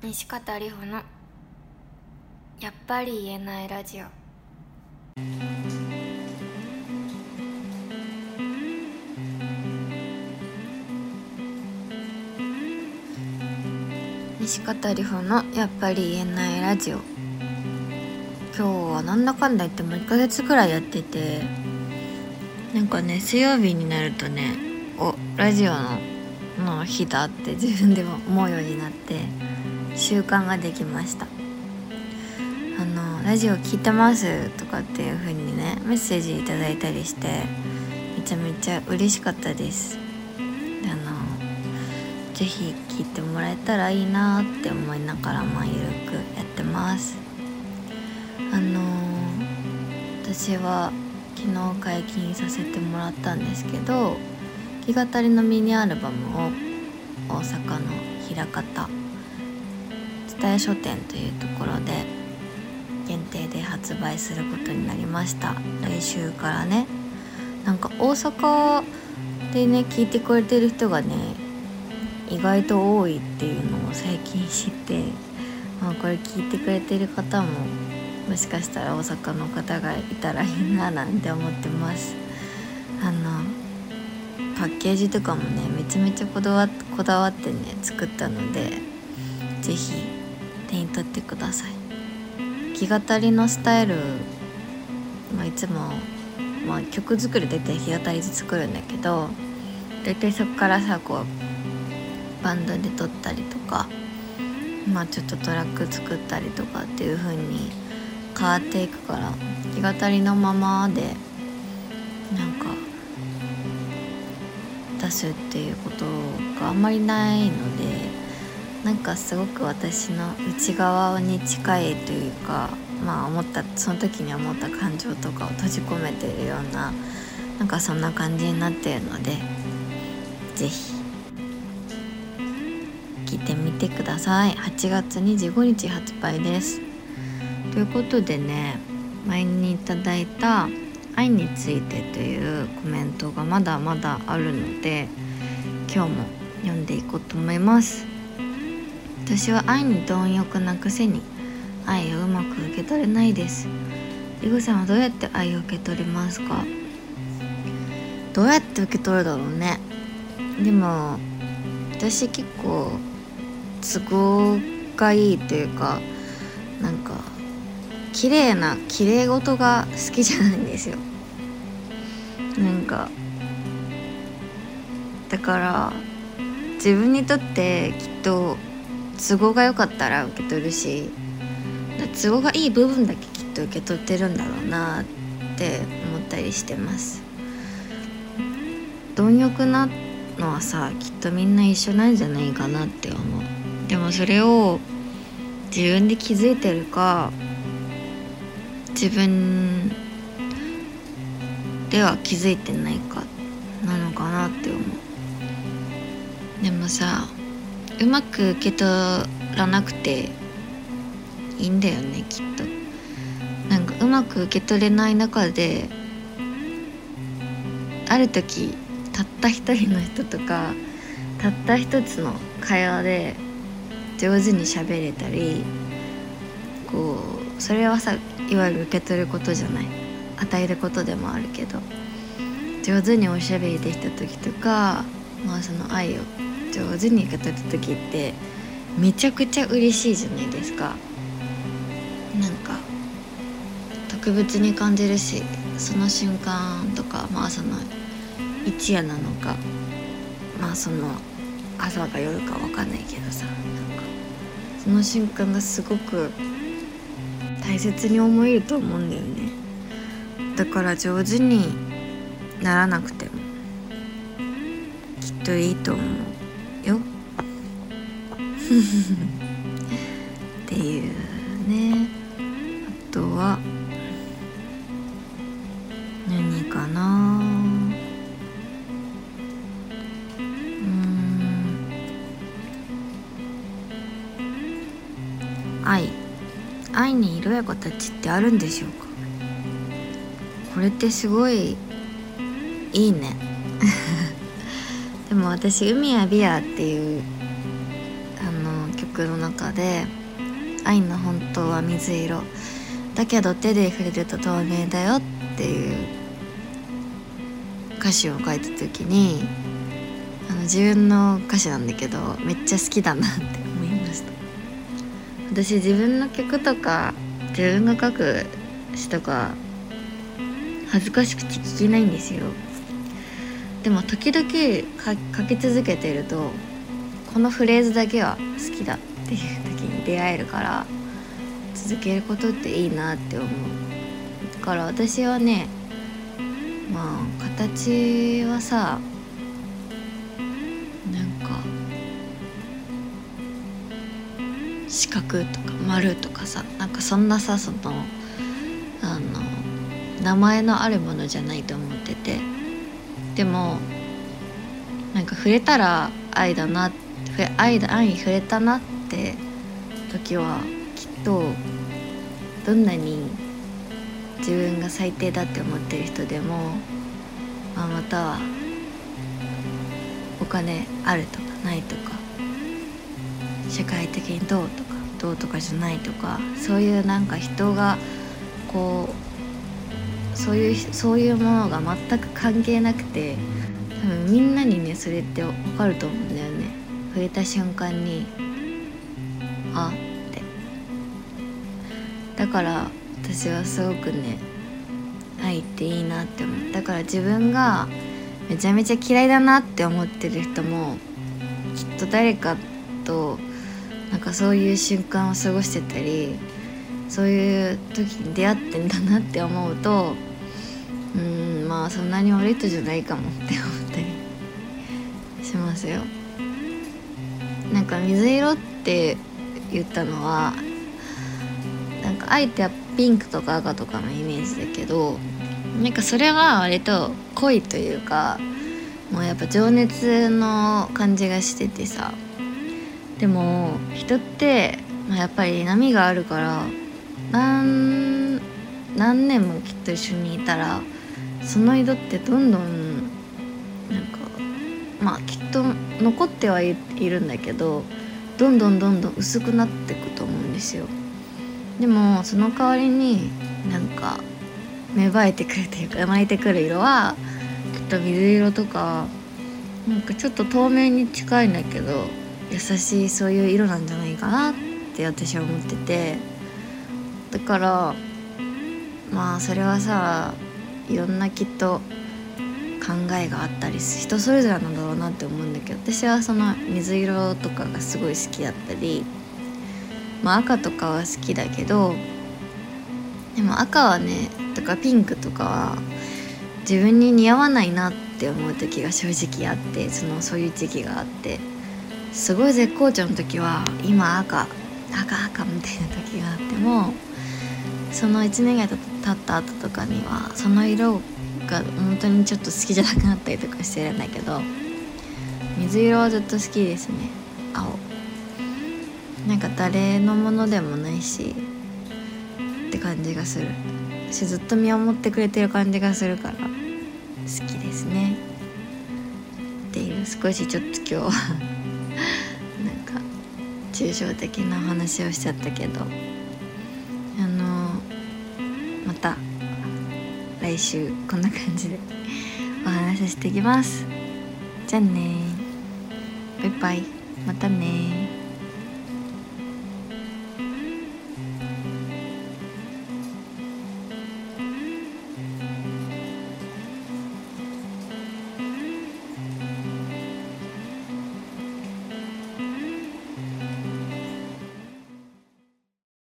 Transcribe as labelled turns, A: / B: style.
A: 西方里穂のやっぱり言えないラジオ。西方里穂のやっぱり言えないラジオ。今日はなんだかんだ言っても1ヶ月くらいやっててなんかね水曜日になるとねおラジオのの日だって自分でも思うようになって。習慣ができました。あのラジオ聞いてますとかっていう風にねメッセージいただいたりしてめちゃめちゃ嬉しかったです。あのぜひ聞いてもらえたらいいなって思いながらまあゆるくやってます。あの私は昨日解禁させてもらったんですけど弾き語りのミニアルバムを大阪の枚方蔦屋書店というところで限定で発売することになりました。来週からね。なんか大阪でね聞いてくれてる人がね意外と多いっていうのを最近知って、まあ、これ聞いてくれてる方ももしかしたら大阪の方がいたらいいななんて思ってます。あのパッケージとかもねめちゃめちゃこだわこだわってね作ったので是非手に取ってください。弾き語りのスタイル、まあ、いつも、まあ、曲作り大体弾き語りで作るんだけど大体そこからさこうバンドで撮ったりとかまあちょっとトラック作ったりとかっていう風に変わっていくから弾き語りのままでなんか出すっていうことがあんまりないのでなんかすごく私の内側に近いというかまあ思ったその時に思った感情とかを閉じ込めているようななんかそんな感じになってるので是非聞いてみてください。8月25日発売です。ということでね前にいただいた愛についてというコメントがまだまだあるので今日も読んでいこうと思います。私は愛に貪欲なくせに愛をうまく受け取れないです。リグさんはどうやって愛を受け取りますか？どうやって受け取るだろうね。でも私結構都合がいいというかなんか綺麗な綺麗事が好きじゃないんですよ。なんかだから自分にとってきっと都合が良かったら受け取るし都合がいい部分だけきっと受け取ってるんだろうなって思ったりしてます。貪欲なのはさきっとみんな一緒なんじゃないかなって思う。でもそれを自分で気づいてるか自分では気づいてないかなのかなって思う。でもさうまく受け取らなくていいんだよねきっと。なんかうまく受け取れない中である時たった一人の人とかたった一つの会話で上手に喋れたりこうそれはさいわゆる受け取ることじゃない。与えることでもあるけど上手におしゃべりできた時とかまあその愛を上手に受け取った時ってめちゃくちゃ嬉しいじゃないですか。なんか特別に感じるしその瞬間とかまあその一夜なのかまあその朝か夜か分かんないけどさなんかその瞬間がすごく大切に思えると思うんだよね。だから上手にならなくてもきっといいと思う。っていうね。あとは何かな。うん。愛。愛に色や形ってあるんでしょうか。これってすごいいいね。でも私「海やビア」っていう曲の中で「愛の本当は水色。だけど手で触れると透明だよ」っていう歌詞を書いた時にあの自分の歌詞なんだけどめっちゃ好きだなって思いました。私自分の曲とか自分が書く詩とか恥ずかしくて聞けないんですよ。でも時々書き続けてるとこのフレーズだけは好きだ。っていう時に出会えるから続けることっていいなって思う。だから私はねまあ形はさなんか四角とか丸とかさなんかそんなさそのあの名前のあるものじゃないと思ってて。でもなんか触れたら愛だな愛だ愛に触れたなって時はきっとどんなに自分が最低だって思ってる人でも、まあ、またはお金あるとかないとか社会的にどうとかどうとかじゃないとかそういうなんか人がこうそういうそういうものが全く関係なくて多分みんなにねそれって分かると思うんだよね。触れた瞬間にあってだから私はすごくね愛っていいなって思うだから自分がめちゃめちゃ嫌いだなって思ってる人もきっと誰かとなんかそういう瞬間を過ごしてたりそういう時に出会ってんだなって思うとうんまあそんなに悪い人じゃないかもって思ったりしますよ。なんか水色って言ったのはなんかあえてピンクとか赤とかのイメージだけどなんかそれは割と恋というかもうやっぱ情熱の感じがしててさ。でも人って、まあ、やっぱり波があるから何何年もきっと一緒にいたらその色ってどんどんなんかまあきっと残ってはいるんだけどどんどんどんどん薄くなっていくと思うんですよ。でもその代わりになんか芽生えてくるというか生まれてくる色はきっと水色とかなんかちょっと透明に近いんだけど優しいそういう色なんじゃないかなって私は思ってて。だからまあそれはさいろんなきっと考えがあったり人それぞれなんだろうなって思うんだけど私はその水色とかがすごい好きだったり、まあ、赤とかは好きだけどでも赤はねとかピンクとかは自分に似合わないなって思う時が正直あってそのそういう時期があってすごい絶好調の時は今赤赤赤みたいな時があってもその1年ぐらい経った後とかにはその色をが本当にちょっと好きじゃなくなったりとかしてるんだけど水色はずっと好きですね。青。なんか誰のものでもないしって感じがする。しずっと見守ってくれてる感じがするから好きですね。っていう少しちょっと今日は なんか抽象的なお話をしちゃったけど。来週こんな感じでお話ししていきます。じゃあねバイバイ。またね